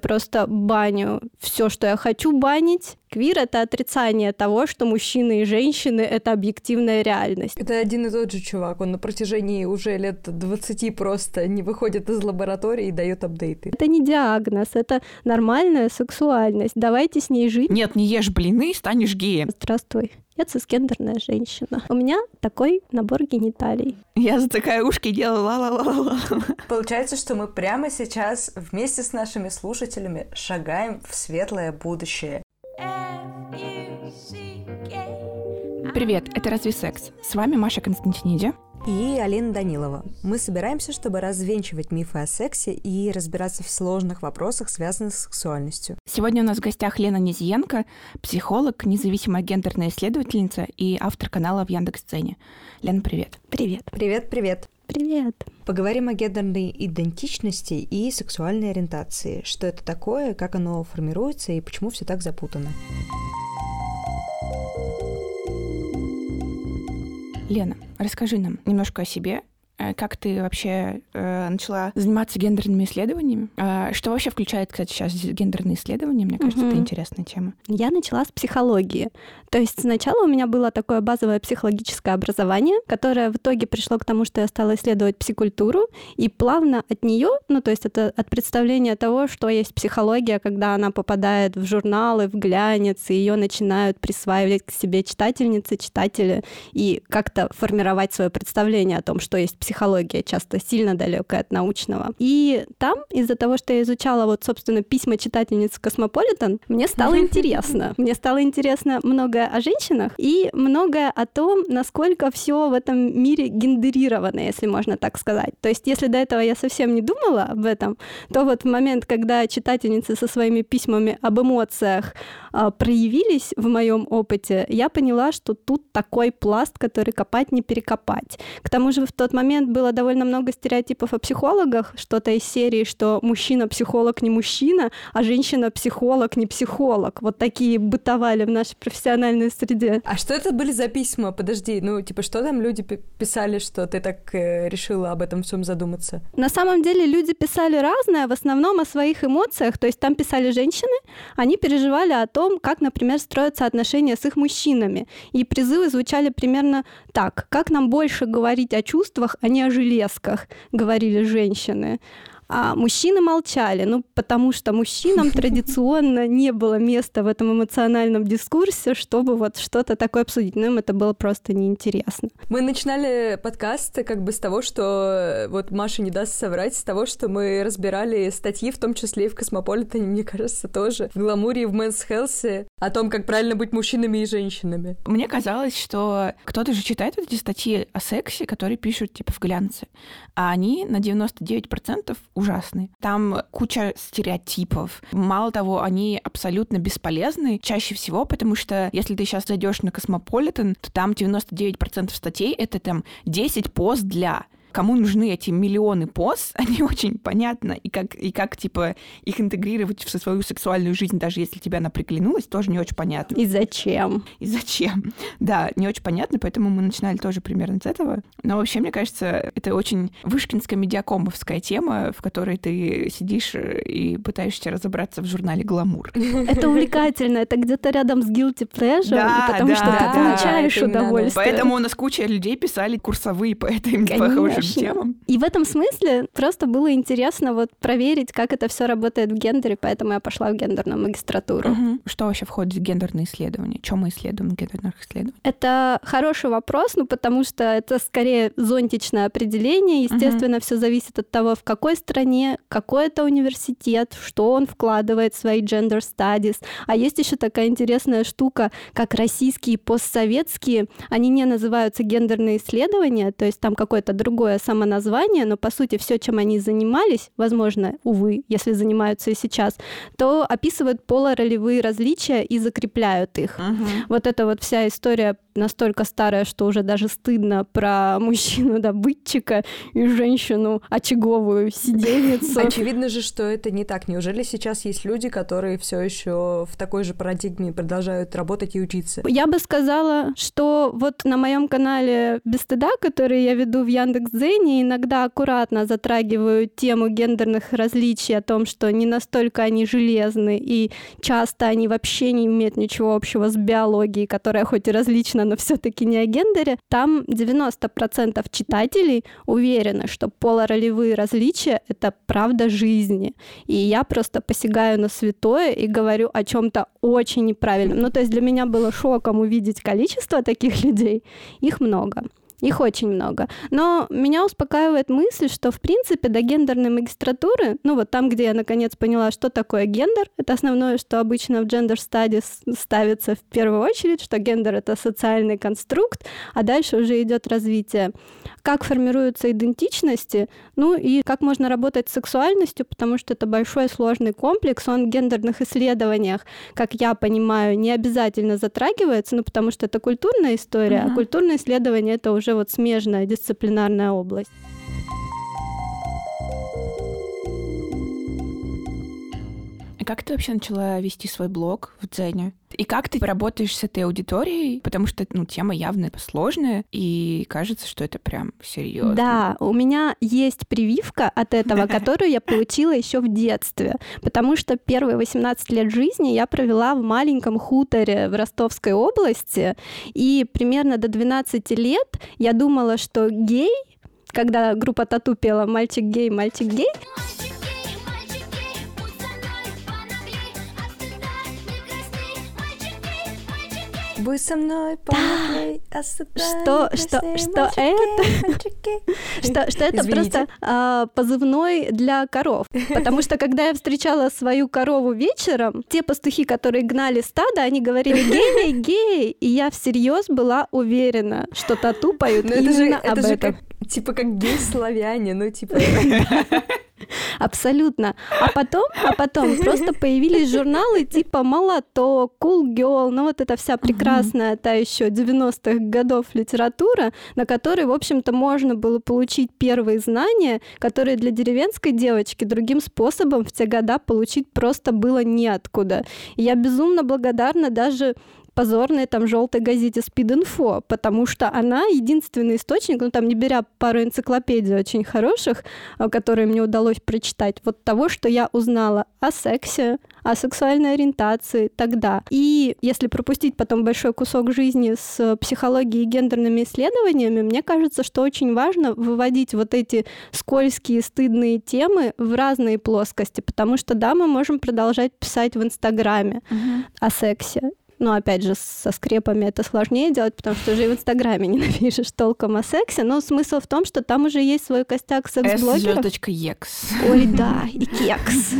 просто баню все, что я хочу банить. Квир — это отрицание того, что мужчины и женщины — это объективная реальность. Это один и тот же чувак. Он на протяжении уже лет 20 просто не выходит из лаборатории и дает апдейты. Это не диагноз, это нормальная сексуальность. Давайте с ней жить. Нет, не ешь блины, станешь геем. Здравствуй. Я цисгендерная женщина. У меня такой набор гениталий. Я затыкаю ушки и делаю ла-ла-ла-ла. Получается, что мы прямо сейчас вместе с нашими слушателями шагаем в светлое будущее. Привет, это «Разве секс?» С вами Маша Константиниди и Алина Данилова. Мы собираемся, чтобы развенчивать мифы о сексе и разбираться в сложных вопросах, связанных с сексуальностью. Сегодня у нас в гостях Лена Низиенко, психолог, независимая гендерная исследовательница и автор канала в Яндекс.Сцене. Лена, привет. Привет. Привет, привет. Привет. Поговорим о гендерной идентичности и сексуальной ориентации. Что это такое, как оно формируется и почему все так запутано. Лена, расскажи нам немножко о себе как ты вообще э, начала заниматься гендерными исследованиями? Э, что вообще включает, кстати, сейчас гендерные исследования? Мне кажется, угу. это интересная тема. Я начала с психологии. То есть сначала у меня было такое базовое психологическое образование, которое в итоге пришло к тому, что я стала исследовать психокультуру, и плавно от нее, ну то есть это от представления того, что есть психология, когда она попадает в журналы, в глянец, и ее начинают присваивать к себе читательницы, читатели, и как-то формировать свое представление о том, что есть психология психология, часто сильно далекая от научного. И там, из-за того, что я изучала вот, собственно, письма читательницы Космополитен, мне стало интересно. Мне стало интересно многое о женщинах и многое о том, насколько все в этом мире гендерировано, если можно так сказать. То есть, если до этого я совсем не думала об этом, то вот в момент, когда читательницы со своими письмами об эмоциях э, проявились в моем опыте, я поняла, что тут такой пласт, который копать не перекопать. К тому же в тот момент момент было довольно много стереотипов о психологах, что-то из серии, что мужчина-психолог не мужчина, а женщина-психолог не психолог. Вот такие бытовали в нашей профессиональной среде. А что это были за письма? Подожди, ну, типа, что там люди писали, что ты так э, решила об этом всем задуматься? На самом деле люди писали разное, в основном о своих эмоциях. То есть там писали женщины, они переживали о том, как, например, строятся отношения с их мужчинами. И призывы звучали примерно так. Как нам больше говорить о чувствах, а не о железках, говорили женщины. А мужчины молчали, ну, потому что мужчинам традиционно не было места в этом эмоциональном дискурсе, чтобы вот что-то такое обсудить. Но им это было просто неинтересно. Мы начинали подкаст как бы с того, что вот Маша не даст соврать, с того, что мы разбирали статьи, в том числе и в Космополитене, мне кажется, тоже, в Гламуре и в Men's Health е, о том, как правильно быть мужчинами и женщинами. Мне казалось, что кто-то же читает вот эти статьи о сексе, которые пишут типа в глянце, а они на 99% ужасны. Там куча стереотипов. Мало того, они абсолютно бесполезны чаще всего, потому что если ты сейчас зайдешь на Космополитен, то там 99% статей — это там 10 поз для кому нужны эти миллионы поз, они очень понятно, и как, и как, типа, их интегрировать в свою сексуальную жизнь, даже если тебе она приглянулась, тоже не очень понятно. И зачем? И зачем? Да, не очень понятно, поэтому мы начинали тоже примерно с этого. Но вообще, мне кажется, это очень вышкинская медиакомовская тема, в которой ты сидишь и пытаешься разобраться в журнале «Гламур». Это увлекательно, это где-то рядом с guilty pleasure, да, потому да, что ты получаешь удовольствие. Поэтому у нас куча людей писали курсовые по этой похожим темам. И в этом смысле просто было интересно вот проверить, как это все работает в гендере, поэтому я пошла в гендерную магистратуру. Угу. Что вообще входит в гендерные исследования? Чем мы исследуем в гендерных исследованиях? Это хороший вопрос, ну потому что это скорее зонтичное определение. Естественно, угу. все зависит от того, в какой стране, какой это университет, что он вкладывает в свои gender studies. А есть еще такая интересная штука, как российские постсоветские. Они не называются гендерные исследования, то есть там какое-то другое самоназвание, но по сути все, чем они занимались, возможно, увы, если занимаются и сейчас, то описывают полуролевые различия и закрепляют их. Угу. Вот это вот вся история настолько старая, что уже даже стыдно про мужчину-добытчика и женщину очаговую сидельницу. Очевидно же, что это не так. Неужели сейчас есть люди, которые все еще в такой же парадигме продолжают работать и учиться? Я бы сказала, что вот на моем канале без стыда, который я веду в Яндекс Яндекс.Дзене иногда аккуратно затрагивают тему гендерных различий, о том, что не настолько они железны, и часто они вообще не имеют ничего общего с биологией, которая хоть и различна, но все таки не о гендере. Там 90% читателей уверены, что полуролевые различия — это правда жизни. И я просто посягаю на святое и говорю о чем то очень неправильном. Ну, то есть для меня было шоком увидеть количество таких людей. Их много. Их очень много. Но меня успокаивает мысль, что, в принципе, до гендерной магистратуры, ну вот там, где я наконец поняла, что такое гендер, это основное, что обычно в gender studies ставится в первую очередь, что гендер — это социальный конструкт, а дальше уже идет развитие. Как формируются идентичности, ну и как можно работать с сексуальностью, потому что это большой сложный комплекс, он в гендерных исследованиях, как я понимаю, не обязательно затрагивается, ну потому что это культурная история, uh-huh. а культурное исследование — это уже уже вот смежная дисциплинарная область. Как ты вообще начала вести свой блог в Дзене? И как ты работаешь с этой аудиторией? Потому что, ну, тема явно сложная, и кажется, что это прям серьезно. Да, у меня есть прививка от этого, которую я получила еще в детстве, потому что первые 18 лет жизни я провела в маленьком хуторе в Ростовской области, и примерно до 12 лет я думала, что гей, когда группа Тату пела «Мальчик гей, мальчик гей», Будь со мной, помогай, да. Что, что, что это? Что, что это просто а, позывной для коров. Потому что когда я встречала свою корову вечером, те пастухи, которые гнали стадо, они говорили гей, гей, и я всерьез была уверена, что тату поют Но именно это же, об это этом. Же как, типа как гей-славяне, ну типа... Абсолютно. А потом, а потом просто появились журналы типа «Молоток», «Cool Girl», ну вот эта вся прекрасная та еще 90-х годов литература, на которой, в общем-то, можно было получить первые знания, которые для деревенской девочки другим способом в те года получить просто было неоткуда. И я безумно благодарна даже позорной там желтой газете Speed.info, потому что она единственный источник, ну там не беря пару энциклопедий очень хороших, э, которые мне удалось прочитать, вот того, что я узнала о сексе, о сексуальной ориентации тогда. И если пропустить потом большой кусок жизни с психологией и гендерными исследованиями, мне кажется, что очень важно выводить вот эти скользкие, стыдные темы в разные плоскости, потому что да, мы можем продолжать писать в Инстаграме uh-huh. о сексе, но опять же, со скрепами это сложнее делать, потому что уже и в Инстаграме не напишешь толком о сексе. Но смысл в том, что там уже есть свой костяк секс-блогеров. Екс. Ой, да, и кекс.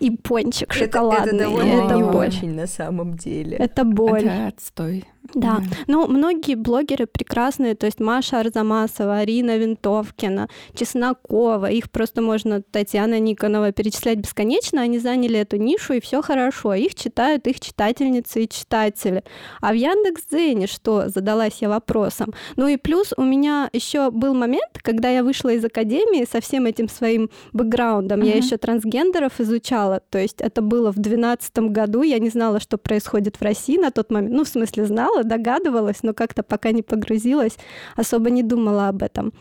И пончик шоколадный. Это очень на самом деле. Это боль. Это отстой. Да. Mm. Ну, многие блогеры прекрасные, то есть Маша Арзамасова, Арина Винтовкина, Чеснокова, их просто можно Татьяна Никонова перечислять бесконечно, они заняли эту нишу, и все хорошо. Их читают их читательницы и читатели. А в Яндекс.Дзене что? Задалась я вопросом. Ну и плюс у меня еще был момент, когда я вышла из академии со всем этим своим бэкграундом. Mm-hmm. Я еще трансгендеров изучала, то есть это было в 2012 году, я не знала, что происходит в России на тот момент. Ну, в смысле, знала, знала, догадывалась, но как-то пока не погрузилась, особо не думала об этом.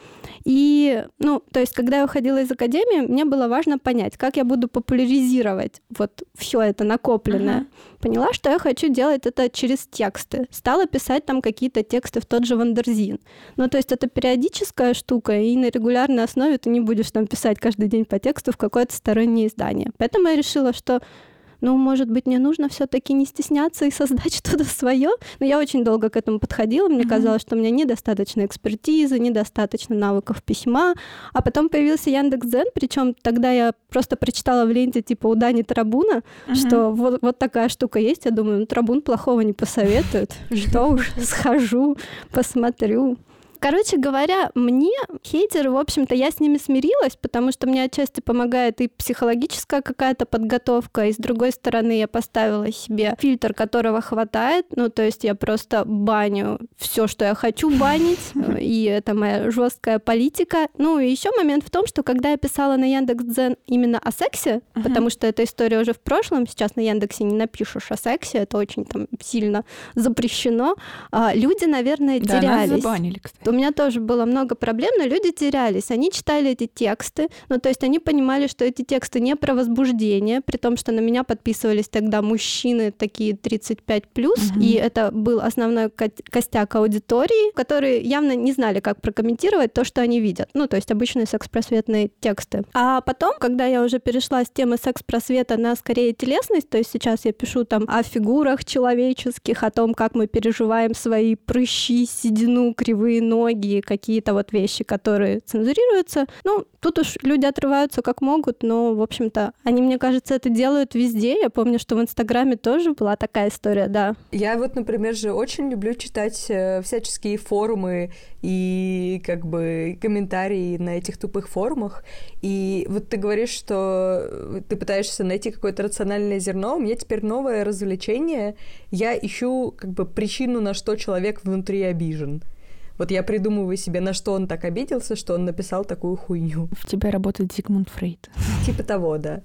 И, ну, то есть, когда я уходила из академии, мне было важно понять, как я буду популяризировать вот все это накопленное. Uh-huh. Поняла, что я хочу делать это через тексты. Стала писать там какие-то тексты в тот же Wonderzine. Ну, то есть это периодическая штука, и на регулярной основе ты не будешь там писать каждый день по тексту в какое-то стороннее издание. Поэтому я решила, что ну, может быть, мне нужно все-таки не стесняться и создать что-то свое. Но я очень долго к этому подходила. Мне mm-hmm. казалось, что у меня недостаточно экспертизы, недостаточно навыков письма. А потом появился Яндекс.Дзен, причем тогда я просто прочитала в ленте типа у Дани Трабуна, mm-hmm. что вот, вот такая штука есть. Я думаю, ну, Трабун плохого не посоветует. Что уж, схожу, посмотрю. Короче говоря, мне хейтеры, в общем-то, я с ними смирилась, потому что мне отчасти помогает и психологическая какая-то подготовка, и с другой стороны я поставила себе фильтр, которого хватает, ну то есть я просто баню все, что я хочу банить, и это моя жесткая политика. Ну и еще момент в том, что когда я писала на Яндекс.Дзен именно о сексе, uh-huh. потому что эта история уже в прошлом, сейчас на Яндексе не напишешь о сексе, это очень там сильно запрещено, а люди, наверное, терялись. Да, нас забанили, кстати меня тоже было много проблем, но люди терялись. Они читали эти тексты, ну, то есть они понимали, что эти тексты не про возбуждение, при том, что на меня подписывались тогда мужчины такие 35+, плюс, угу. и это был основной костяк аудитории, которые явно не знали, как прокомментировать то, что они видят. Ну, то есть обычные секс-просветные тексты. А потом, когда я уже перешла с темы секс-просвета на скорее телесность, то есть сейчас я пишу там о фигурах человеческих, о том, как мы переживаем свои прыщи, седину, кривые ноги, какие-то вот вещи, которые цензурируются. Ну, тут уж люди отрываются как могут, но, в общем-то, они, мне кажется, это делают везде. Я помню, что в Инстаграме тоже была такая история, да. Я вот, например, же очень люблю читать э, всяческие форумы и как бы комментарии на этих тупых форумах. И вот ты говоришь, что ты пытаешься найти какое-то рациональное зерно. У меня теперь новое развлечение. Я ищу как бы причину, на что человек внутри обижен. Вот я придумываю себе, на что он так обиделся, что он написал такую хуйню. В тебя работает Зигмунд Фрейд. Типа того, да.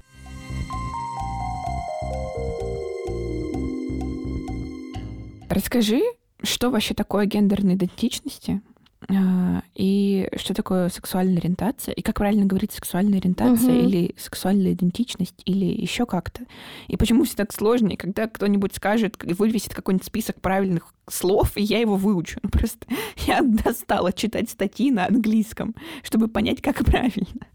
Расскажи, что вообще такое гендерные идентичности? А, и что такое сексуальная ориентация, и как правильно говорить сексуальная ориентация угу. или сексуальная идентичность, или еще как-то. И почему все так сложно, и когда кто-нибудь скажет, вывесит какой-нибудь список правильных слов, и я его выучу. Ну, просто я достала читать статьи на английском, чтобы понять, как правильно.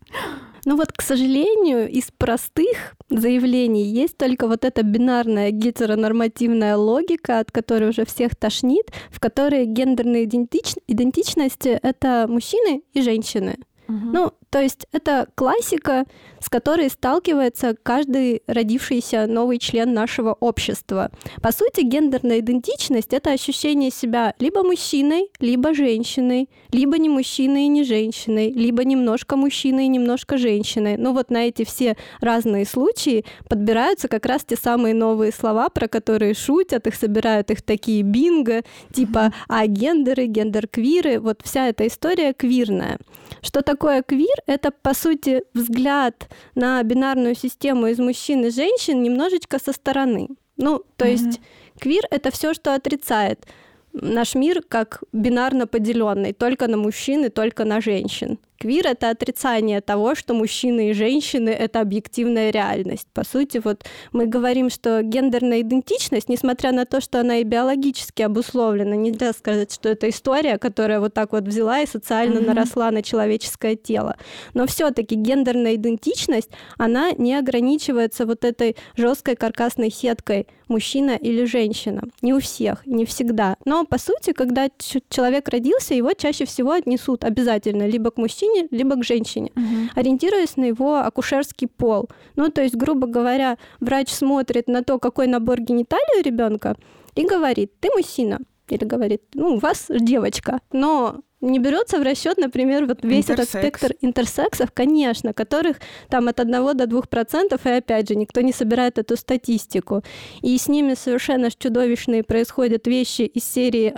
Ну вот, к сожалению, из простых заявлений есть только вот эта бинарная гетеронормативная логика, от которой уже всех тошнит, в которой гендерные идентич... идентичности — это мужчины и женщины. Угу. Ну, то есть это классика, с которой сталкивается каждый родившийся новый член нашего общества. По сути, гендерная идентичность — это ощущение себя либо мужчиной, либо женщиной, либо не мужчиной и не женщиной, либо немножко мужчиной и немножко женщиной. Ну вот на эти все разные случаи подбираются как раз те самые новые слова, про которые шутят, их собирают их такие бинго, типа а гендеры, гендер-квиры, вот вся эта история квирная. Что такое квир? Это, по сути, взгляд на бинарную систему из мужчин и женщин немножечко со стороны. Ну, то mm-hmm. есть квир — это все, что отрицает наш мир как бинарно поделенный, только на мужчин и только на женщин. Квир — это отрицание того, что мужчины и женщины — это объективная реальность. По сути, вот мы говорим, что гендерная идентичность, несмотря на то, что она и биологически обусловлена, нельзя сказать, что это история, которая вот так вот взяла и социально mm-hmm. наросла на человеческое тело. Но все таки гендерная идентичность, она не ограничивается вот этой жесткой каркасной сеткой мужчина или женщина. Не у всех, не всегда. Но, по сути, когда человек родился, его чаще всего отнесут обязательно либо к мужчине, мужчине, либо к женщине, угу. ориентируясь на его акушерский пол. Ну, то есть, грубо говоря, врач смотрит на то, какой набор гениталий у ребенка, и говорит, ты мужчина. Или говорит, ну, у вас девочка. Но не берется в расчет, например, вот весь Интерсекс. этот спектр интерсексов, конечно, которых там от 1 до 2 процентов, и опять же, никто не собирает эту статистику. И с ними совершенно чудовищные происходят вещи из серии,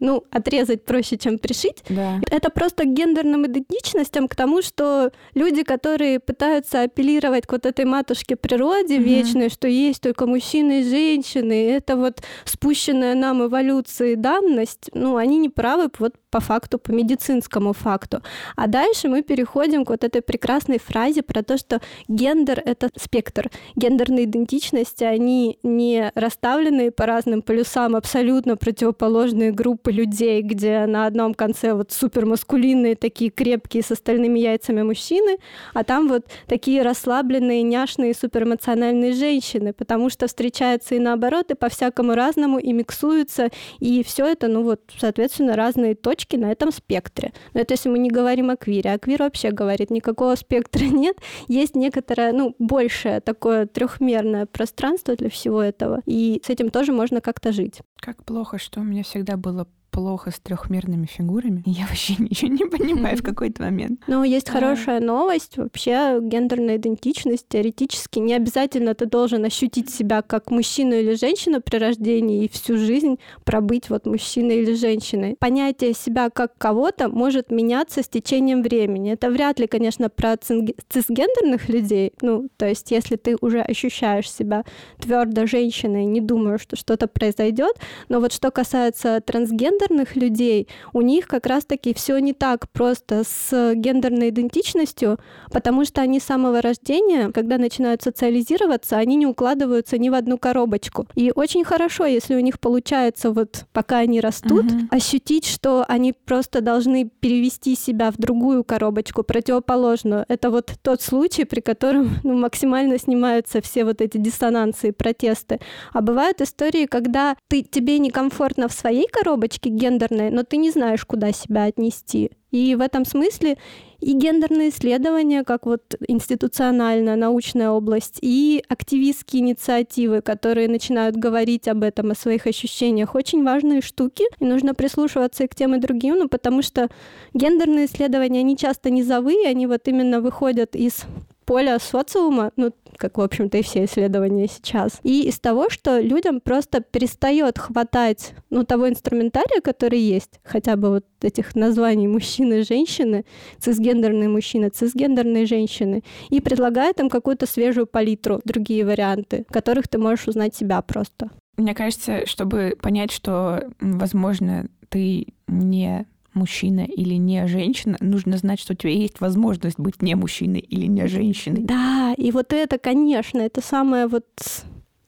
ну, отрезать проще, чем пришить. Да. Это просто к гендерным идентичностям, к тому, что люди, которые пытаются апеллировать к вот этой матушке природе угу. вечной, что есть только мужчины и женщины, это вот спущенная нам эволюцией данность, ну, они не правы вот по факту по медицинскому факту. А дальше мы переходим к вот этой прекрасной фразе про то, что гендер — это спектр. Гендерные идентичности, они не расставлены по разным полюсам абсолютно противоположные группы людей, где на одном конце вот супермаскулинные, такие крепкие с остальными яйцами мужчины, а там вот такие расслабленные, няшные, суперэмоциональные женщины, потому что встречаются и наоборот, и по-всякому разному, и миксуются, и все это, ну вот, соответственно, разные точки на этом спектре. Но это если мы не говорим о квире. А квир вообще говорит, никакого спектра нет. Есть некоторое, ну, большее такое трехмерное пространство для всего этого. И с этим тоже можно как-то жить. Как плохо, что у меня всегда было плохо с трехмерными фигурами. Я вообще ничего не понимаю в какой-то момент. Но есть хорошая новость. Вообще гендерная идентичность теоретически не обязательно ты должен ощутить себя как мужчину или женщину при рождении и всю жизнь пробыть вот мужчиной или женщиной. Понятие себя как кого-то может меняться с течением времени. Это вряд ли, конечно, про цисгендерных людей. Ну, то есть, если ты уже ощущаешь себя твердо женщиной, не думаю, что что-то произойдет. Но вот что касается трансгендерных цисгендерных людей, у них как раз-таки все не так просто с гендерной идентичностью, потому что они с самого рождения, когда начинают социализироваться, они не укладываются ни в одну коробочку. И очень хорошо, если у них получается вот пока они растут, mm-hmm. ощутить, что они просто должны перевести себя в другую коробочку, противоположную. Это вот тот случай, при котором ну, максимально снимаются все вот эти диссонансы и протесты. А бывают истории, когда ты, тебе некомфортно в своей коробочке гендерной, но ты не знаешь, куда себя отнести. И в этом смысле и гендерные исследования, как вот институциональная научная область, и активистские инициативы, которые начинают говорить об этом, о своих ощущениях, очень важные штуки, и нужно прислушиваться и к тем, и другим, ну, потому что гендерные исследования, они часто низовые, они вот именно выходят из поля социума, ну, как, в общем-то, и все исследования сейчас. И из того, что людям просто перестает хватать, ну, того инструментария, который есть, хотя бы вот этих названий мужчины женщины, цисгендерные мужчины, цисгендерные женщины, и предлагает им какую-то свежую палитру, другие варианты, в которых ты можешь узнать себя просто. Мне кажется, чтобы понять, что, возможно, ты не мужчина или не женщина, нужно знать, что у тебя есть возможность быть не мужчиной или не женщиной. Да, и вот это, конечно, это самое вот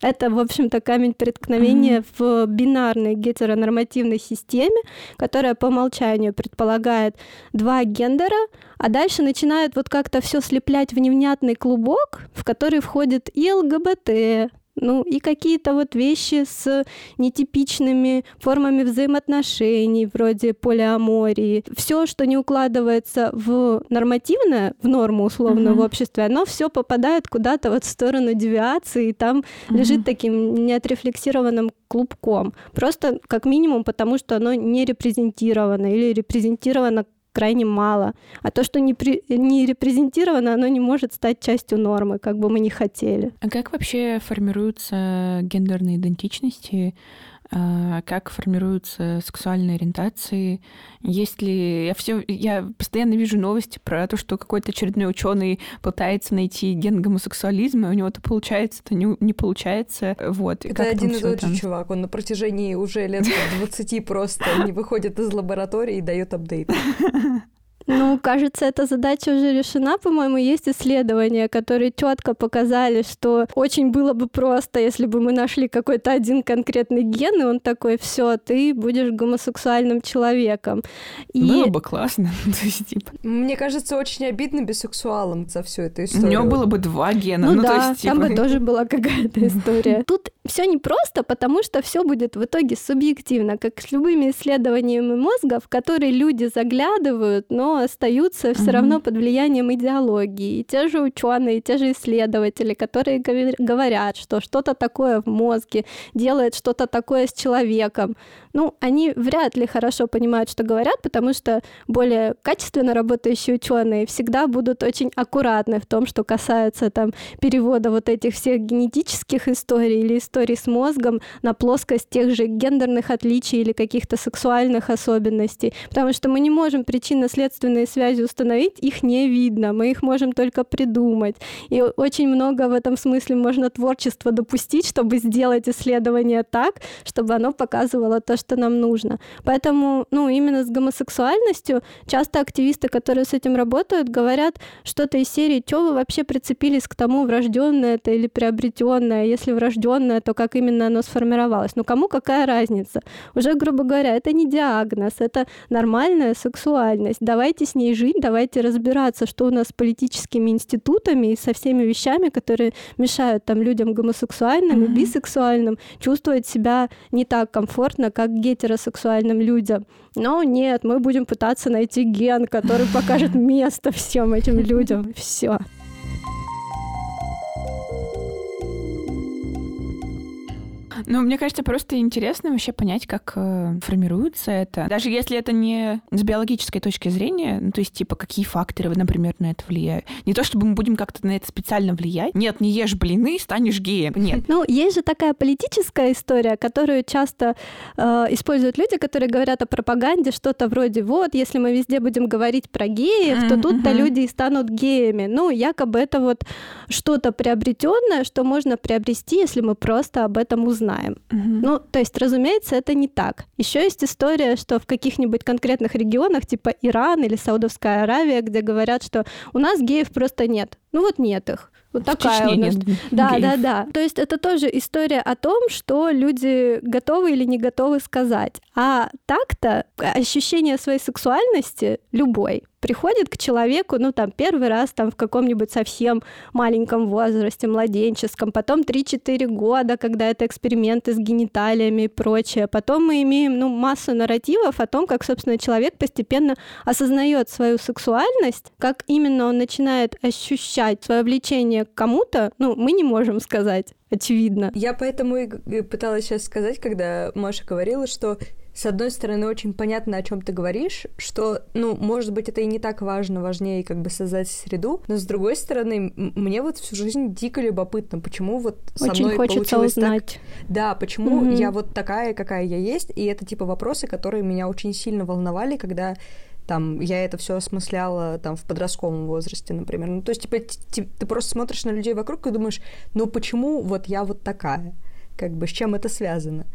это, в общем-то, камень преткновения mm-hmm. в бинарной гетеронормативной системе, которая по умолчанию предполагает два гендера, а дальше начинает вот как-то все слеплять в невнятный клубок, в который входит и ЛГБТ, ну и какие-то вот вещи с нетипичными формами взаимоотношений, вроде полиамории. Все, что не укладывается в нормативное, в норму условную uh-huh. в обществе, оно все попадает куда-то вот в сторону девиации, и там uh-huh. лежит таким неотрефлексированным клубком. Просто как минимум потому, что оно не репрезентировано или репрезентировано крайне мало. А то, что не, при, не репрезентировано, оно не может стать частью нормы, как бы мы ни хотели. А как вообще формируются гендерные идентичности? А, как формируются сексуальные ориентации, есть ли... Я, все, я постоянно вижу новости про то, что какой-то очередной ученый пытается найти ген гомосексуализма, и у него это получается, это не, не получается. Вот. Это один и тот же чувак, он на протяжении уже лет 20 просто не выходит из лаборатории и дает апдейт. Ну, кажется, эта задача уже решена, по-моему, есть исследования, которые четко показали, что очень было бы просто, если бы мы нашли какой-то один конкретный ген, и он такой, все, ты будешь гомосексуальным человеком. И... Было бы классно. То есть, типа... Мне кажется, очень обидно бисексуалом за всю эту историю. У него было бы два гена. Ну, ну да, то есть, типа... там бы тоже была какая-то история. Тут все непросто, потому что все будет в итоге субъективно, как с любыми исследованиями мозгов, в которые люди заглядывают, но остаются все равно под влиянием идеологии. И те же ученые, те же исследователи, которые говорят, что что-то такое в мозге делает что-то такое с человеком, ну, они вряд ли хорошо понимают, что говорят, потому что более качественно работающие ученые всегда будут очень аккуратны в том, что касается там перевода вот этих всех генетических историй или историй с мозгом на плоскость тех же гендерных отличий или каких-то сексуальных особенностей, потому что мы не можем причинно-следственные связи установить, их не видно, мы их можем только придумать. И очень много в этом смысле можно творчество допустить, чтобы сделать исследование так, чтобы оно показывало то, что нам нужно. Поэтому, ну, именно с гомосексуальностью часто активисты, которые с этим работают, говорят что-то из серии, что вы вообще прицепились к тому, врожденное это или приобретенное. Если врожденное, то как именно оно сформировалось. Ну, кому какая разница? Уже, грубо говоря, это не диагноз, это нормальная сексуальность. Давайте с ней жить, давайте разбираться, что у нас с политическими институтами и со всеми вещами, которые мешают там людям гомосексуальным mm-hmm. и бисексуальным чувствовать себя не так комфортно, как гетеросексуальным людям. Но нет, мы будем пытаться найти ген, который покажет место всем этим людям. Все. Ну, мне кажется, просто интересно вообще понять, как э, формируется это. Даже если это не с биологической точки зрения, ну, то есть, типа, какие факторы, например, на это влияют. Не то, чтобы мы будем как-то на это специально влиять. Нет, не ешь блины, станешь геем. Нет. Ну, есть же такая политическая история, которую часто э, используют люди, которые говорят о пропаганде, что-то вроде, вот, если мы везде будем говорить про геев, mm-hmm. то тут-то люди и станут геями. Ну, якобы это вот что-то приобретенное, что можно приобрести, если мы просто об этом узнаем знаем. Мгм. Ну, то есть, разумеется, это не так. Еще есть история, что в каких-нибудь конкретных регионах, типа Иран или Саудовская Аравия, где говорят, что у нас геев просто нет. Ну вот нет их. Вот В такая Чечне у нас нет да, геев. да, да. То есть это тоже история о том, что люди готовы или не готовы сказать. А так-то ощущение своей сексуальности любой приходит к человеку, ну, там, первый раз там в каком-нибудь совсем маленьком возрасте, младенческом, потом 3-4 года, когда это эксперименты с гениталиями и прочее. Потом мы имеем, ну, массу нарративов о том, как, собственно, человек постепенно осознает свою сексуальность, как именно он начинает ощущать свое влечение к кому-то, ну, мы не можем сказать, очевидно. Я поэтому и пыталась сейчас сказать, когда Маша говорила, что с одной стороны очень понятно, о чем ты говоришь, что, ну, может быть, это и не так важно, важнее как бы создать среду, но с другой стороны, мне вот всю жизнь дико любопытно, почему вот со Очень мной хочется получилось так, узнать. Да, почему Мгм. я вот такая, какая я есть, и это типа вопросы, которые меня очень сильно волновали, когда там я это все осмысляла там в подростковом возрасте, например. Ну, то есть, типа, т- т- ты просто смотришь на людей вокруг и думаешь, ну почему вот я вот такая? Как бы с чем это связано?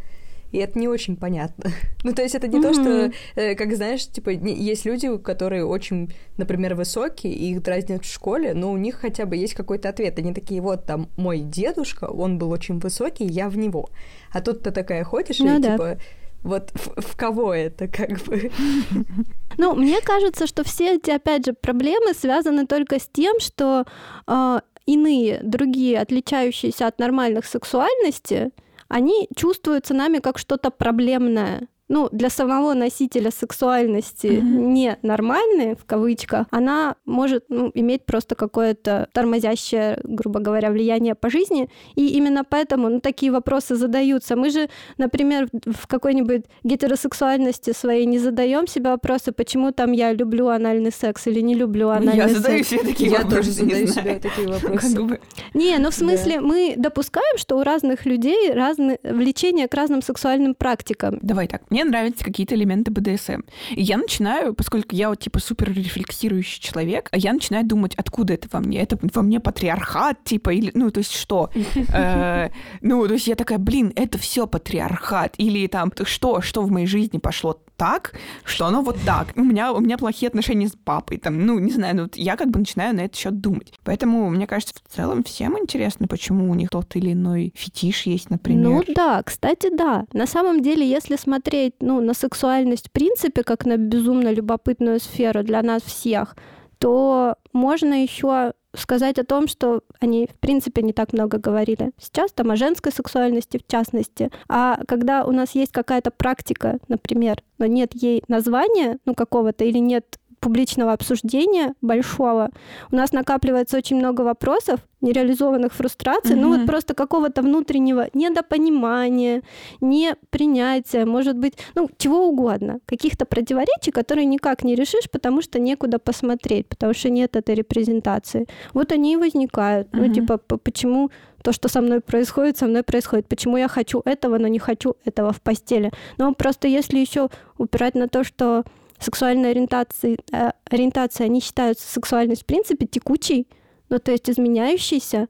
И это не очень понятно. Ну, то есть это не то, что, э, как знаешь, типа, не- есть люди, которые очень, например, высокие, и их дразнят в школе, но у них хотя бы есть какой-то ответ. Они такие, вот, там, мой дедушка, он был очень высокий, я в него. А тут ты такая ходишь, Ну и да. типа, вот в, в кого это, как бы? Ну, мне кажется, что все эти, опять же, проблемы связаны только с тем, что э, иные, другие, отличающиеся от нормальных сексуальности, они чувствуются нами как что-то проблемное. Ну, для самого носителя сексуальности Мгм. ненормальной, в кавычках, она может ну, иметь просто какое-то тормозящее, грубо говоря, влияние по жизни. И именно поэтому ну, такие вопросы задаются. Мы же, например, в какой-нибудь гетеросексуальности своей не задаем себе вопросы, почему там я люблю анальный секс или не люблю анальный Я секс. задаю себе такие Я вопросы, тоже не задаю себе такие вопросы. Как бы. Не, ну в смысле, мы допускаем, что у разных людей разные влечения к разным сексуальным практикам. Давай так, мне нравятся какие-то элементы БДСМ. И я начинаю, поскольку я вот типа супер рефлексирующий человек, я начинаю думать, откуда это во мне? Это во мне патриархат, типа, или, ну, то есть что? Э, Ну, то есть я такая, блин, это все патриархат. Или там, что, что в моей жизни пошло так, что оно вот так. У меня, у меня плохие отношения с папой, там, ну, не знаю, ну, вот я как бы начинаю на этот счет думать. Поэтому, мне кажется, в целом всем интересно, почему у них тот или иной фетиш есть, например. Ну да, кстати, да. На самом деле, если смотреть ну, на сексуальность в принципе, как на безумно любопытную сферу для нас всех, то можно еще сказать о том, что они, в принципе, не так много говорили. Сейчас там о женской сексуальности, в частности. А когда у нас есть какая-то практика, например, но нет ей названия, ну, какого-то, или нет публичного обсуждения большого, у нас накапливается очень много вопросов, нереализованных фрустраций, ну Мгм. вот просто какого-то внутреннего недопонимания, непринятия, может быть, ну, чего угодно, каких-то противоречий, которые никак не решишь, потому что некуда посмотреть, потому что нет этой репрезентации. Вот они и возникают. Ну, Мгм. типа, почему то, что со мной происходит, со мной происходит. Почему я хочу этого, но не хочу этого в постели. Но просто если еще упирать на то, что сексуальная ориентация, э, ориентация, они считаются сексуальность в принципе текучей, ну то есть изменяющейся,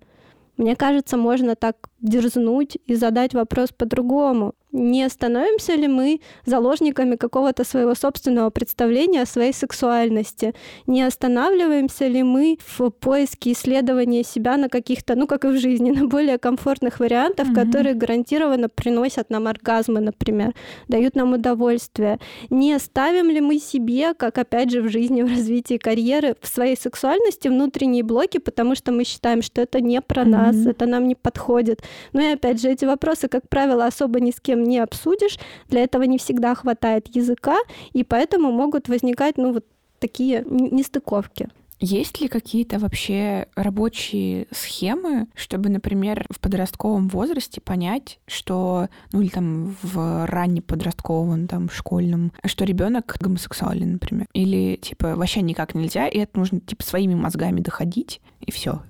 мне кажется, можно так дерзнуть и задать вопрос по-другому. Не становимся ли мы заложниками какого-то своего собственного представления о своей сексуальности? Не останавливаемся ли мы в поиске исследования себя на каких-то, ну как и в жизни, на более комфортных вариантах, Мгм. которые гарантированно приносят нам оргазмы, например, дают нам удовольствие? Не ставим ли мы себе, как опять же в жизни, в развитии карьеры, в своей сексуальности внутренние блоки, потому что мы считаем, что это не про нас, Мгм. это нам не подходит. Ну и опять же, эти вопросы, как правило, особо ни с кем не обсудишь. Для этого не всегда хватает языка, и поэтому могут возникать, ну, вот такие нестыковки. Есть ли какие-то вообще рабочие схемы, чтобы, например, в подростковом возрасте понять, что, ну или там в раннеподростковом, там школьном, что ребенок гомосексуален, например, или типа вообще никак нельзя, и это нужно типа своими мозгами доходить и все.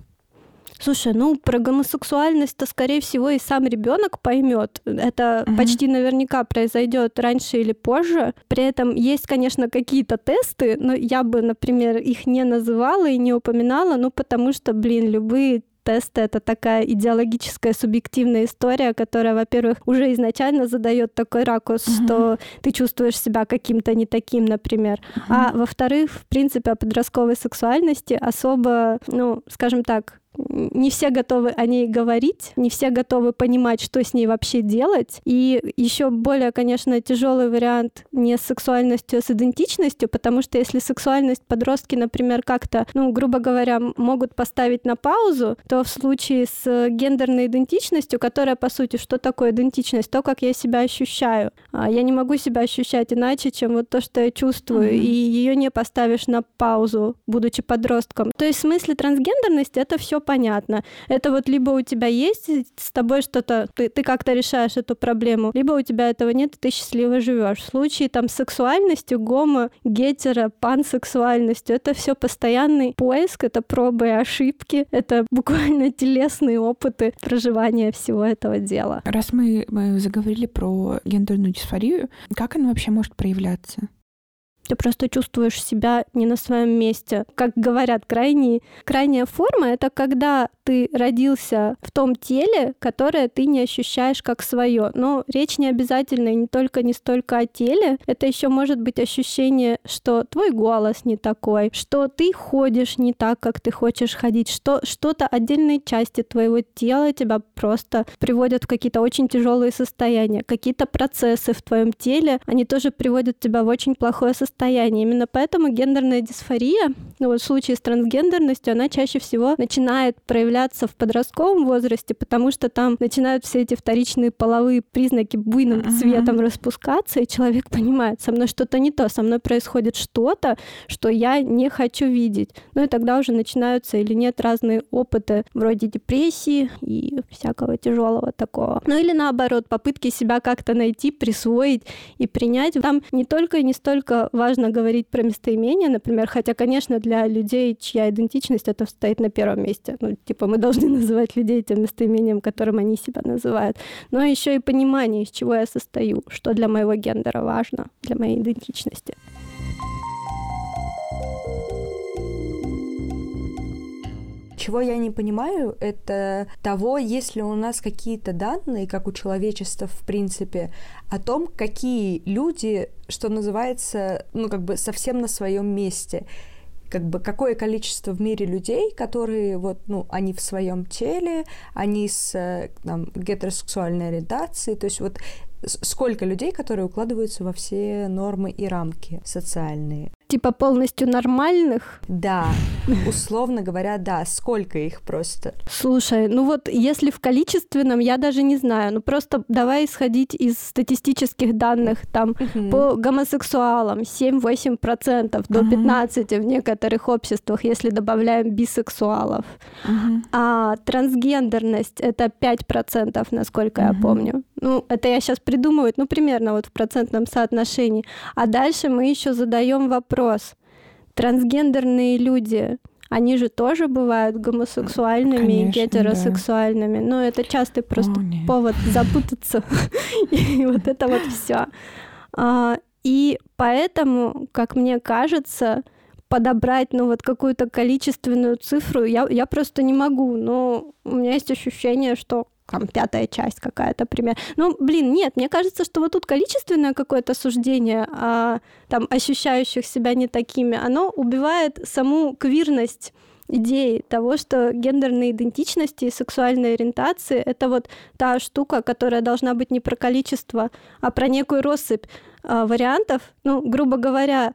Слушай, ну про гомосексуальность-то, скорее всего, и сам ребенок поймет. Это Мгм. почти наверняка произойдет раньше или позже. При этом есть, конечно, какие-то тесты, но я бы, например, их не называла и не упоминала, ну потому что, блин, любые тесты — это такая идеологическая субъективная история, которая, во-первых, уже изначально задает такой ракурс, mm-hmm. что ты чувствуешь себя каким-то не таким, например. Mm-hmm. А во-вторых, в принципе, о подростковой сексуальности особо, ну, скажем так, не все готовы о ней говорить, не все готовы понимать, что с ней вообще делать. И еще более, конечно, тяжелый вариант не с сексуальностью, а с идентичностью, потому что если сексуальность подростки, например, как-то, ну, грубо говоря, могут поставить на паузу, то в случае с гендерной идентичностью, которая, по сути, что такое идентичность? То, как я себя ощущаю. А я не могу себя ощущать иначе, чем вот то, что я чувствую, mm-hmm. и ее не поставишь на паузу, будучи подростком. То есть в смысле трансгендерности это все понятно. Это вот либо у тебя есть с тобой что-то, ты, ты как-то решаешь эту проблему, либо у тебя этого нет, и ты счастливо живешь. В случае там сексуальностью, гомо, гетера, пансексуальностью, это все постоянный поиск, это пробы и ошибки, это буквально телесные опыты проживания всего этого дела. Раз мы, мы заговорили про гендерную дисфорию, как она вообще может проявляться? Ты просто чувствуешь себя не на своем месте. Как говорят, крайний, крайняя форма — это когда ты родился в том теле, которое ты не ощущаешь как свое. Но речь не обязательно не только не столько о теле, это еще может быть ощущение, что твой голос не такой, что ты ходишь не так, как ты хочешь ходить, что что-то отдельные части твоего тела тебя просто приводят в какие-то очень тяжелые состояния, какие-то процессы в твоем теле, они тоже приводят тебя в очень плохое состояние состояние. Именно поэтому гендерная дисфория, ну вот в случае с трансгендерностью, она чаще всего начинает проявляться в подростковом возрасте, потому что там начинают все эти вторичные половые признаки буйным uh-huh. цветом распускаться, и человек понимает, со мной что-то не то, со мной происходит что-то, что я не хочу видеть. Ну и тогда уже начинаются или нет разные опыты вроде депрессии и всякого тяжелого такого. Ну или наоборот, попытки себя как-то найти, присвоить и принять. Там не только и не столько важно говорить про местоимения, например, хотя, конечно, для людей, чья идентичность, это стоит на первом месте. Ну, типа, мы должны называть людей тем местоимением, которым они себя называют. Но еще и понимание, из чего я состою, что для моего гендера важно, для моей идентичности. Чего я не понимаю, это того, есть ли у нас какие-то данные, как у человечества в принципе, о том, какие люди, что называется, ну как бы совсем на своем месте. Как бы какое количество в мире людей, которые вот, ну, они в своем теле, они с э, там, гетеросексуальной ориентацией, то есть вот сколько людей, которые укладываются во все нормы и рамки социальные типа полностью нормальных? Да, условно говоря, да. Сколько их просто? Слушай, ну вот если в количественном, я даже не знаю. Ну просто давай исходить из статистических данных. Там uh-huh. по гомосексуалам 7-8%, до uh-huh. 15% в некоторых обществах, если добавляем бисексуалов. Uh-huh. А трансгендерность — это 5%, насколько uh-huh. я помню. Ну, это я сейчас придумываю, ну, примерно вот в процентном соотношении. А дальше мы еще задаем вопрос. Трансгендерные люди, они же тоже бывают гомосексуальными Конечно, и гетеросексуальными. Да. Но это частый просто О, повод запутаться. И вот это вот все. А, и поэтому, как мне кажется, подобрать, ну, вот какую-то количественную цифру я, я просто не могу. Но у меня есть ощущение, что там пятая часть какая-то, пример. Ну, блин, нет, мне кажется, что вот тут количественное какое-то суждение а, там ощущающих себя не такими, оно убивает саму квирность идеи того, что гендерные идентичности и сексуальные ориентации — это вот та штука, которая должна быть не про количество, а про некую россыпь а, вариантов. Ну, грубо говоря,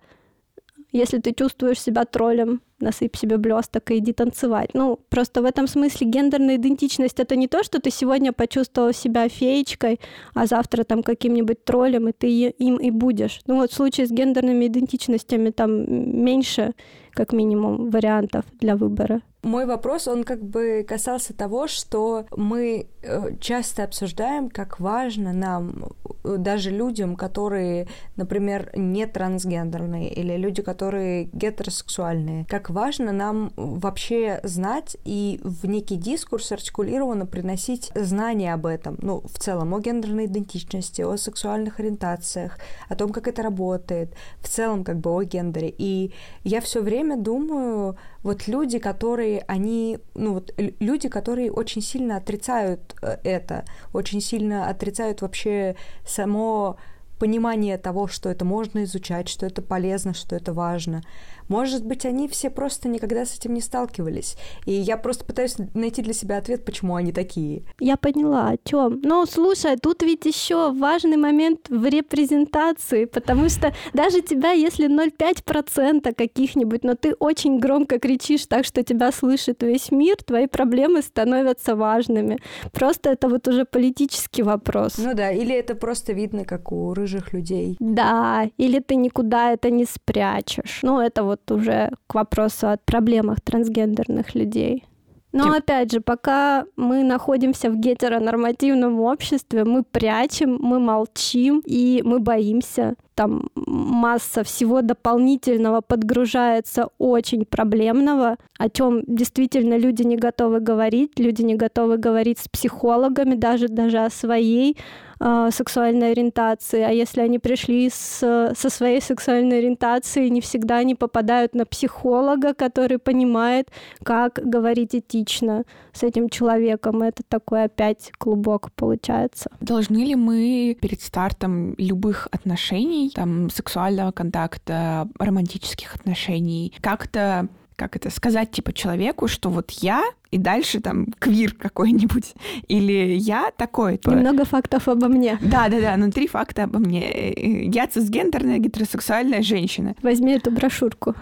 если ты чувствуешь себя троллем, насыпь себе блесток и иди танцевать. Ну, просто в этом смысле гендерная идентичность — это не то, что ты сегодня почувствовал себя феечкой, а завтра там каким-нибудь троллем, и ты им и будешь. Ну вот в случае с гендерными идентичностями там меньше, как минимум, вариантов для выбора. Мой вопрос, он как бы касался того, что мы э, часто обсуждаем, как важно нам даже людям, которые, например, не трансгендерные или люди, которые гетеросексуальные, как важно нам вообще знать и в некий дискурс артикулированно приносить знания об этом, ну, в целом, о гендерной идентичности, о сексуальных ориентациях, о том, как это работает, в целом, как бы о гендере. И я все время думаю, вот люди, которые, они, ну, вот люди, которые очень сильно отрицают э, это, очень сильно отрицают вообще само понимание того, что это можно изучать, что это полезно, что это важно. Может быть, они все просто никогда с этим не сталкивались. И я просто пытаюсь найти для себя ответ, почему они такие. Я поняла, о чем. Но слушай, тут ведь еще важный момент в репрезентации, потому что даже тебя, если 0,5% каких-нибудь, но ты очень громко кричишь так, что тебя слышит весь мир, твои проблемы становятся важными. Просто это вот уже политический вопрос. Ну да, или это просто видно, как у рыжих людей. Да, или ты никуда это не спрячешь. Ну, это вот уже к вопросу о проблемах трансгендерных людей. Но Тип... опять же, пока мы находимся в гетеронормативном обществе, мы прячем, мы молчим и мы боимся. Там масса всего дополнительного подгружается очень проблемного, о чем действительно люди не готовы говорить, люди не готовы говорить с психологами, даже, даже о своей э, сексуальной ориентации, а если они пришли с, со своей сексуальной ориентацией, не всегда они попадают на психолога, который понимает, как говорить этично с этим человеком. Это такой опять клубок получается. Должны ли мы перед стартом любых отношений, там, сексуального контакта, романтических отношений, как-то как это сказать типа человеку, что вот я и дальше там квир какой-нибудь, или я такой. Типа... Немного фактов обо мне. Да-да-да, ну три факта обо мне. Я цисгендерная гетеросексуальная женщина. Возьми эту брошюрку.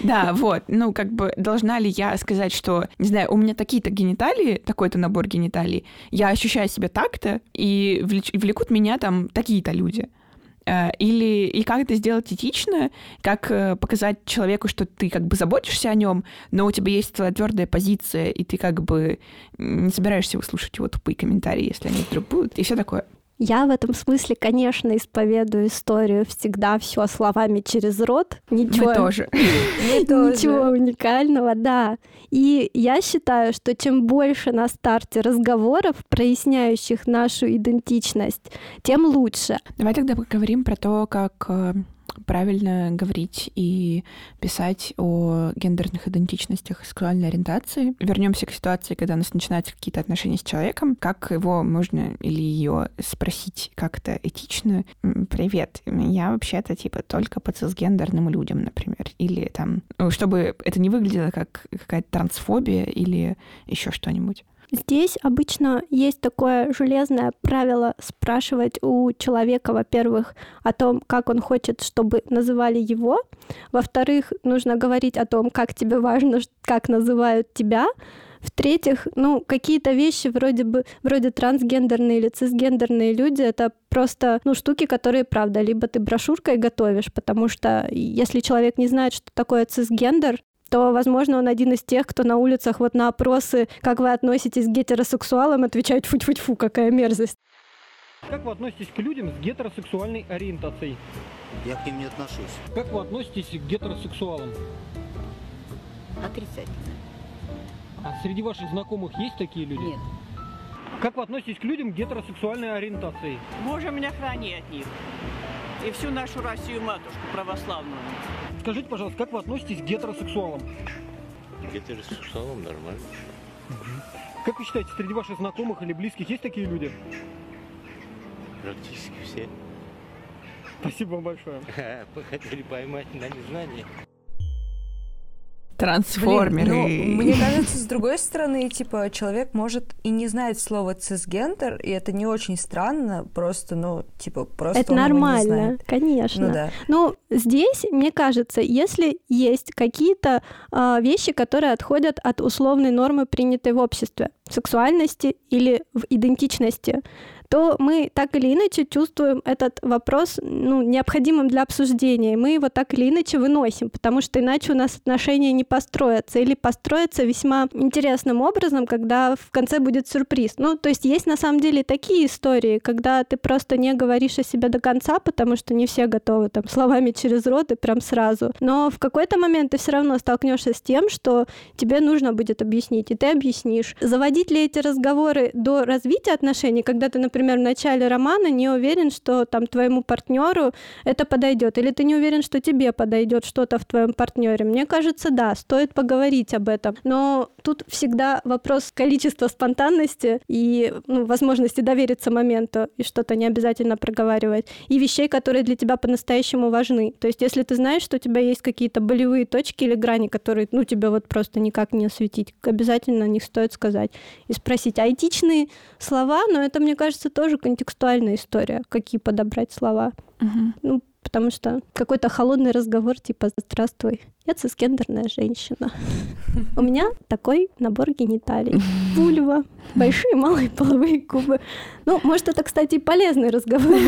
Да, вот. Ну, как бы, должна ли я сказать, что, не знаю, у меня такие-то гениталии, такой-то набор гениталий, я ощущаю себя так-то, и влекут меня там такие-то люди. Э, или и как это сделать этично, как э, показать человеку, что ты как бы заботишься о нем, но у тебя есть твоя твердая позиция, и ты как бы не собираешься выслушать его тупые комментарии, если они вдруг будут, и все такое. Я в этом смысле, конечно, исповедую историю всегда все словами через рот. Ничего, Мы тоже. Ничего уникального, да. И я считаю, что чем больше на старте разговоров, проясняющих нашу идентичность, тем лучше. Давай тогда поговорим про то, как э, правильно говорить и писать о гендерных идентичностях и сексуальной ориентации. Вернемся к ситуации, когда у нас начинаются какие-то отношения с человеком. Как его можно или ее спросить как-то этично? Привет, я вообще-то типа только по цисгендерным людям, например. Или там, чтобы это не выглядело как какая-то трансфобия или еще что-нибудь. Здесь обычно есть такое железное правило спрашивать у человека, во-первых, о том, как он хочет, чтобы называли его. Во-вторых, нужно говорить о том, как тебе важно, как называют тебя. В-третьих, ну, какие-то вещи вроде бы, вроде трансгендерные или цисгендерные люди, это просто, ну, штуки, которые, правда, либо ты брошюркой готовишь, потому что если человек не знает, что такое цисгендер, то, возможно, он один из тех, кто на улицах вот на опросы, как вы относитесь к гетеросексуалам, отвечает фу-фу-фу, какая мерзость. Как вы относитесь к людям с гетеросексуальной ориентацией? Я к ним не отношусь. Как вы относитесь к гетеросексуалам? Отрицательно. А среди ваших знакомых есть такие люди? Нет. Как вы относитесь к людям гетеросексуальной ориентации? Боже меня храни от них. И всю нашу Россию матушку православную. Скажите, пожалуйста, как вы относитесь к гетеросексуалам? Гетеросексуалам нормально. Как вы считаете, среди ваших знакомых или близких есть такие люди? Практически все. Спасибо вам большое. Вы хотели поймать на незнание. Трансформеры. Блин, ну, мне кажется, с другой стороны, типа, человек может и не знать слово цисгендер, и это не очень странно, просто, ну, типа, просто Это нормально, конечно. Ну, да. ну, здесь, мне кажется, если есть какие-то э, вещи, которые отходят от условной нормы, принятой в обществе, в сексуальности или в идентичности, то мы так или иначе чувствуем этот вопрос ну, необходимым для обсуждения, и мы его так или иначе выносим, потому что иначе у нас отношения не построятся или построятся весьма интересным образом, когда в конце будет сюрприз. Ну, то есть есть на самом деле такие истории, когда ты просто не говоришь о себе до конца, потому что не все готовы там словами через рот и прям сразу. Но в какой-то момент ты все равно столкнешься с тем, что тебе нужно будет объяснить, и ты объяснишь. Заводить ли эти разговоры до развития отношений, когда ты, например, в начале романа не уверен, что там твоему партнеру это подойдет, или ты не уверен, что тебе подойдет что-то в твоем партнере. Мне кажется, да, стоит поговорить об этом. Но тут всегда вопрос количества спонтанности и ну, возможности довериться моменту и что-то не обязательно проговаривать. И вещей, которые для тебя по-настоящему важны. То есть, если ты знаешь, что у тебя есть какие-то болевые точки или грани, которые, ну, тебя вот просто никак не осветить, обязательно о них стоит сказать и спросить. А этичные слова, но это, мне кажется, тоже контекстуальная история, какие подобрать слова. Мгм. Ну, потому что какой-то холодный разговор типа «Здравствуй, я цисгендерная женщина. У меня такой набор гениталий. Вульва, большие и малые половые губы». Ну, может, это, кстати, полезный разговор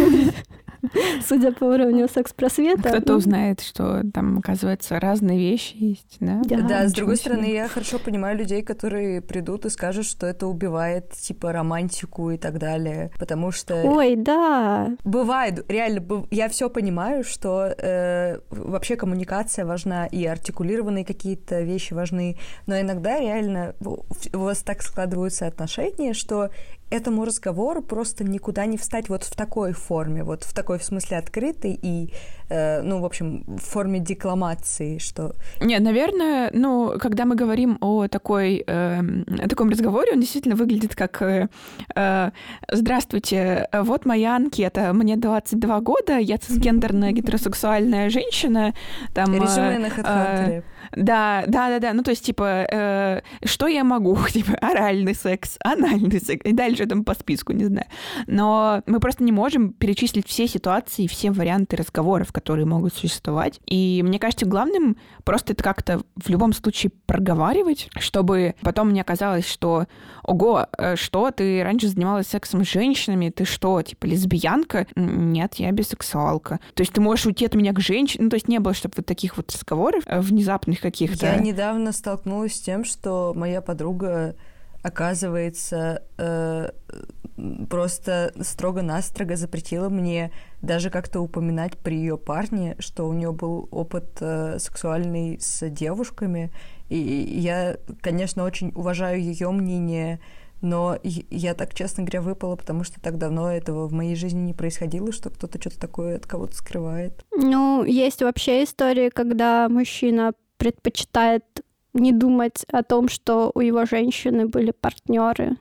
судя по уровню секс-просвета. Кто-то Ну, узнает, что там, оказывается, разные вещи есть, да? Да. Да, с другой себе. стороны, я хорошо понимаю людей, которые придут и скажут, что это убивает, типа, романтику и так далее, потому что... Ой, да. Бывает, реально, я все понимаю, что э, вообще коммуникация важна, и артикулированные какие-то вещи важны, но иногда реально у вас так складываются отношения, что этому разговору просто никуда не встать вот в такой форме, вот в такой, в смысле, открытой и, э, ну, в общем, в форме декламации, что Не, наверное, ну, когда мы говорим о такой, эм, о таком разговоре, он действительно выглядит как э, э, «Здравствуйте, вот моя анкета, мне 22 года, я цисгендерная гетеросексуальная женщина». Там, э, резюме на э, HeadHunter. Да, да, да, да. Ну, то есть, типа, э, что я могу? Типа, оральный секс, анальный секс, и дальше там по списку, не знаю. Но мы просто не можем перечислить все ситуации, все варианты разговоров, которые могут существовать. И мне кажется, главным просто это как-то в любом случае проговаривать, чтобы потом не оказалось, что ого, э, что, ты раньше занималась сексом с женщинами, ты что, типа, лесбиянка? Нет, я бисексуалка. То есть ты можешь уйти от меня к женщине, ну, то есть не было, чтобы вот таких вот разговоров э, внезапных каких-то. Я недавно столкнулась с тем, что моя подруга, оказывается, э, просто строго-настрого запретила мне даже как-то упоминать при ее парне, что у нее был опыт э, сексуальный с девушками. И я, конечно, очень уважаю ее мнение, но я так, честно говоря, выпала, потому что так давно этого в моей жизни не происходило, что кто-то что-то такое от кого-то скрывает. Ну, есть вообще истории, когда мужчина предпочитает не думать о том, что у его женщины были партнеры,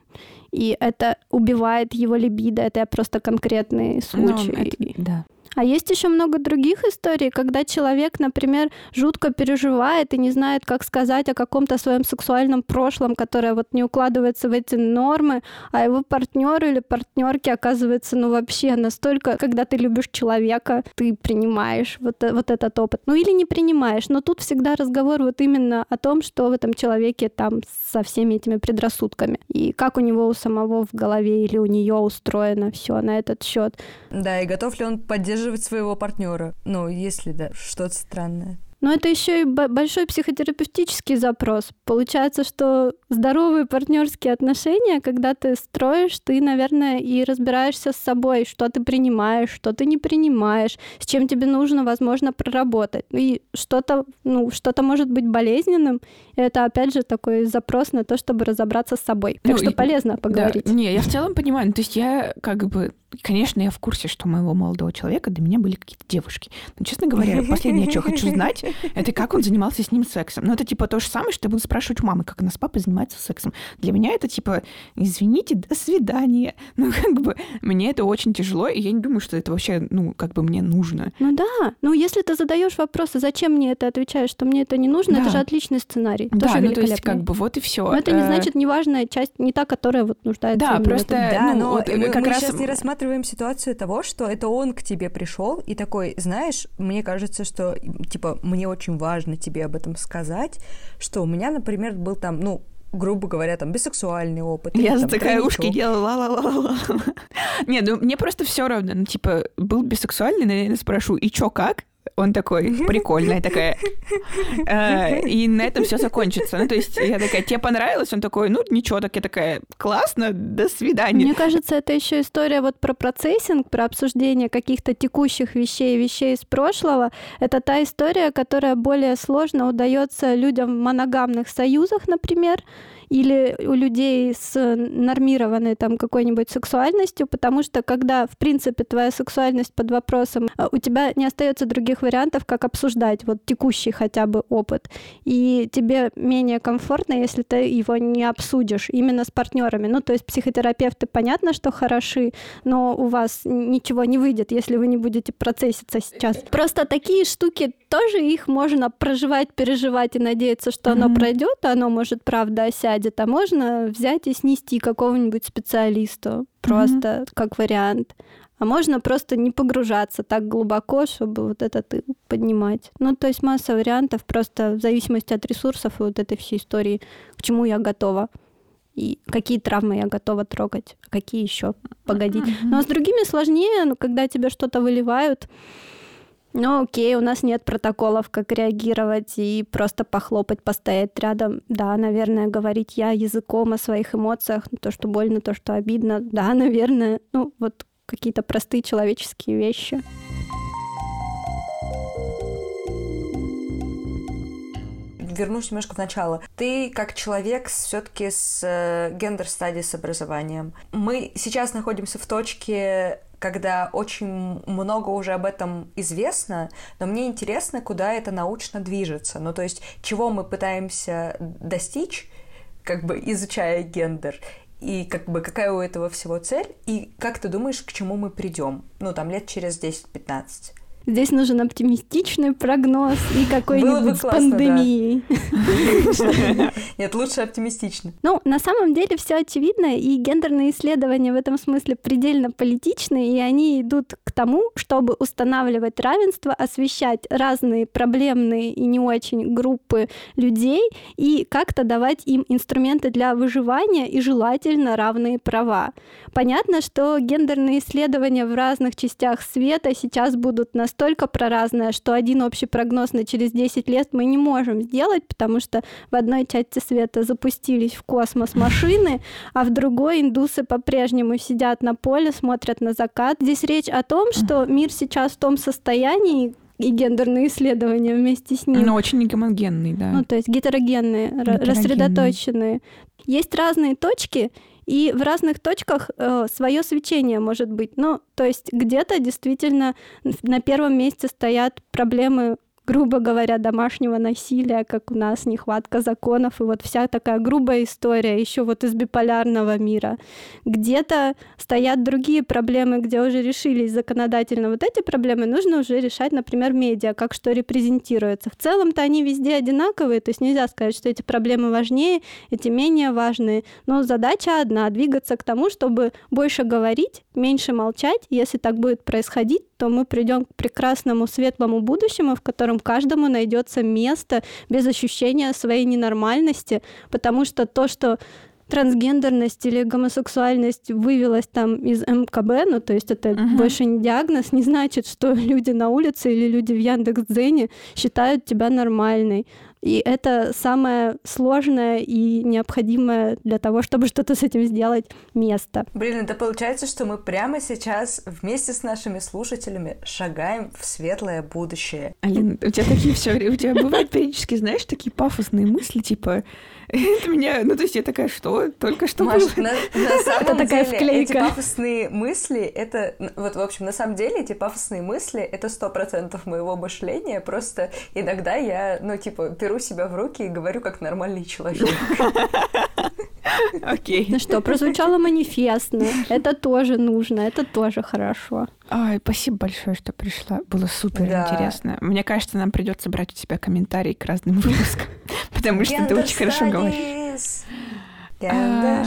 и это убивает его либидо. Это просто конкретный Ну, случай. это- да. А есть еще много других историй, когда человек, например, жутко переживает и не знает, как сказать о каком-то своем сексуальном прошлом, которое вот не укладывается в эти нормы, а его партнер или партнерки оказывается, ну вообще настолько, когда ты любишь человека, ты принимаешь вот, вот этот опыт. Ну или не принимаешь, но тут всегда разговор вот именно о том, что в этом человеке там со всеми этими предрассудками и как у него у самого в голове или у нее устроено все на этот счет. Да, и готов ли он поддерживать своего партнера? Ну, если да, что-то странное. Но это еще и бо- большой психотерапевтический запрос. Получается, что здоровые партнерские отношения, когда ты строишь, ты, наверное, и разбираешься с собой, что ты принимаешь, что ты не принимаешь, с чем тебе нужно, возможно, проработать. И что-то, ну, что-то может быть болезненным. Это, опять же, такой запрос на то, чтобы разобраться с собой. Так Ну, что и- полезно поговорить. Да, не, я в целом понимаю. Ну, то есть я как бы... Конечно, я в курсе, что у моего молодого человека до меня были какие-то девушки. Но, честно говоря, последнее, что хочу знать, это как он занимался с ним сексом. Ну, это типа то же самое, что я буду спрашивать у мамы, как она с папой занимается сексом. Для меня это типа, извините, до свидания. Ну, как бы, мне это очень тяжело, и я не думаю, что это вообще, ну, как бы мне нужно. Ну да, ну если ты задаешь вопросы, зачем мне это отвечаешь, что мне это не нужно, это Да. же отличный сценарий. Да, тоже ну, то есть, как бы, вот и все. Но это не значит неважная часть, не та, которая вот нуждается. Да, просто-. Да, ну, но вот, мы, как раз- сейчас не рассматриваем ситуацию того, что это он к тебе пришел и такой, знаешь, мне кажется, что типа мне очень важно тебе об этом сказать, что у меня, например, был там, ну грубо говоря, там, бисексуальный опыт. Я или, за там, такая ушки делала ла-ла-ла-ла. Не, ну мне просто все равно. Ну, типа, был бисексуальный, наверное, спрошу, и чё, как? Он такой, прикольно, я такая. Э, И на этом все закончится. Ну, то есть я такая, тебе понравилось? Он такой, ну, ничего, так я такая, классно, до свидания. Мне кажется, это еще история вот про процессинг, про обсуждение каких-то текущих вещей, вещей из прошлого. Это та история, которая более сложно удается людям в моногамных союзах, например, или у людей с нормированной там какой-нибудь сексуальностью, потому что когда, в принципе, твоя сексуальность под вопросом, э, у тебя не остается других вариантов, как обсуждать вот текущий хотя бы опыт. И тебе менее комфортно, если ты его не обсудишь именно с партнерами. Ну, то есть психотерапевты, понятно, что хороши, но у вас ничего не выйдет, если вы не будете процесситься сейчас. Просто такие штуки тоже их можно проживать, переживать и надеяться, что оно Мгм. пройдет, оно может правда осядет, а можно взять и снести какого-нибудь специалисту просто как вариант. А можно просто не погружаться так глубоко, чтобы вот этот и поднимать. Ну, то есть масса вариантов, просто в зависимости от ресурсов и вот этой всей истории, к чему я готова. И какие травмы я готова трогать, а какие еще погодить. А с другими сложнее, ну, когда тебе что-то выливают, ну, окей, у нас нет протоколов, как реагировать и просто похлопать, постоять рядом. Да, наверное, говорить я языком о своих эмоциях, ну, то, что больно, то, что обидно. Да, наверное. Ну, вот какие-то простые человеческие вещи. вернусь немножко в начало. Ты как человек все-таки с гендер стадии с образованием. Мы сейчас находимся в точке когда очень много уже об этом известно, но мне интересно, куда это научно движется. Ну, то есть, чего мы пытаемся достичь, как бы изучая гендер, и как бы какая у этого всего цель, и как ты думаешь, к чему мы придем? Ну, там лет через 10-15. Здесь нужен оптимистичный прогноз и какой-нибудь с классно, пандемией. Нет, лучше оптимистично. Ну, на самом деле все очевидно, и гендерные исследования в этом смысле предельно политичны, и они идут к тому, чтобы устанавливать равенство, освещать разные проблемные и не очень группы людей и как-то давать им инструменты для выживания и желательно равные права. Понятно, что гендерные исследования в разных частях света сейчас будут настолько проразные, что один общий прогноз на через 10 лет мы не можем сделать, потому что в одной части света запустились в космос машины, а в другой индусы по-прежнему сидят на поле, смотрят на закат. Здесь речь о том, что мир сейчас в том состоянии, и гендерные исследования вместе с ним. Но очень не гомогенный, да. Ну, то есть гетерогенные, Гетерогенные. рассредоточенные. Есть разные точки, и в разных точках э, свое свечение может быть. Ну, то есть где-то действительно на первом месте стоят проблемы грубо говоря, домашнего насилия, как у нас нехватка законов, и вот вся такая грубая история еще вот из биполярного мира. Где-то стоят другие проблемы, где уже решились законодательно вот эти проблемы, нужно уже решать, например, медиа, как что репрезентируется. В целом-то они везде одинаковые, то есть нельзя сказать, что эти проблемы важнее, эти менее важные, но задача одна — двигаться к тому, чтобы больше говорить, меньше молчать. Если так будет происходить, то мы придем к прекрасному светлому будущему, в котором каждому найдется место без ощущения своей ненормальности, потому что то, что трансгендерность или гомосексуальность вывелась там из МКБ, ну то есть это Мгм. больше не диагноз, не значит, что люди на улице или люди в Яндекс.Дзене считают тебя нормальной. И это самое сложное и необходимое для того, чтобы что-то с этим сделать место. Блин, это получается, что мы прямо сейчас вместе с нашими слушателями шагаем в светлое будущее. Алин, у тебя такие все время, у тебя бывают периодически, знаешь, такие пафосные мысли, типа, это меня, ну, то есть я такая, что? Только что Маш, было?» на, на самом такая деле вклейка. эти пафосные мысли, это, вот, в общем, на самом деле эти пафосные мысли, это сто процентов моего мышления, просто иногда я, ну, типа, беру себя в руки и говорю как нормальный человек. Окей. Ну что, прозвучало манифестно. Это тоже нужно, это тоже хорошо. Ай, спасибо большое, что пришла. Было супер Да. интересно. Мне кажется, нам придется брать у тебя комментарии к разным выпускам, потому что ты Gender очень хорошо говоришь. А.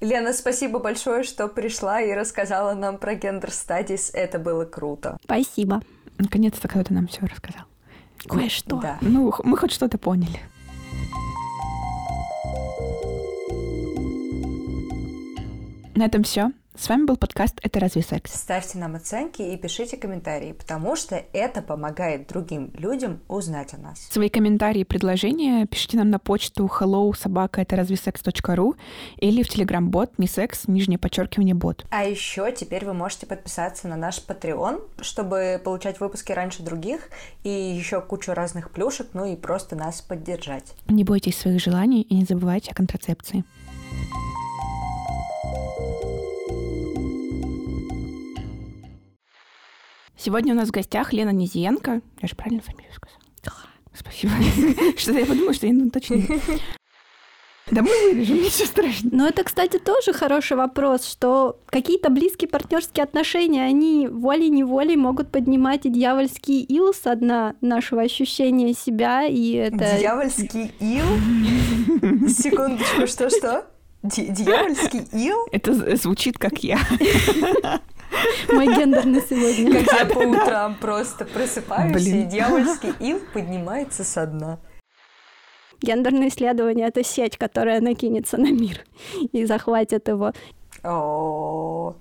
Лена, спасибо большое, что пришла и рассказала нам про гендер стадис. Это было круто. Спасибо. Наконец-то кто-то нам все рассказал. Кое-что. Да. Ну, мы хоть что-то поняли. На этом все. С вами был подкаст «Это разве секс?». Ставьте нам оценки и пишите комментарии, потому что это помогает другим людям узнать о нас. Свои комментарии и предложения пишите нам на почту hello собака это разве секс.ру или в телеграм-бот не секс, нижнее подчеркивание бот. А еще теперь вы можете подписаться на наш Patreon, чтобы получать выпуски раньше других и еще кучу разных плюшек, ну и просто нас поддержать. Не бойтесь своих желаний и не забывайте о контрацепции. Сегодня у нас в гостях Лена Низиенко. Я же правильно фамилию сказала? Спасибо. Что-то я подумала, что я не уточнила. Да мы вырежем, ничего страшного. Но это, кстати, тоже хороший вопрос, что какие-то близкие партнерские отношения, они волей-неволей могут поднимать и дьявольский ил со дна нашего ощущения себя, и это... Дьявольский ил? Секундочку, что-что? Дьявольский ил? Это звучит как я. Мой гендер на сегодня. Как я по утрам просто просыпаюсь, и дьявольский ил поднимается со дна. Гендерное исследование — это сеть, которая накинется на мир и захватит его. О,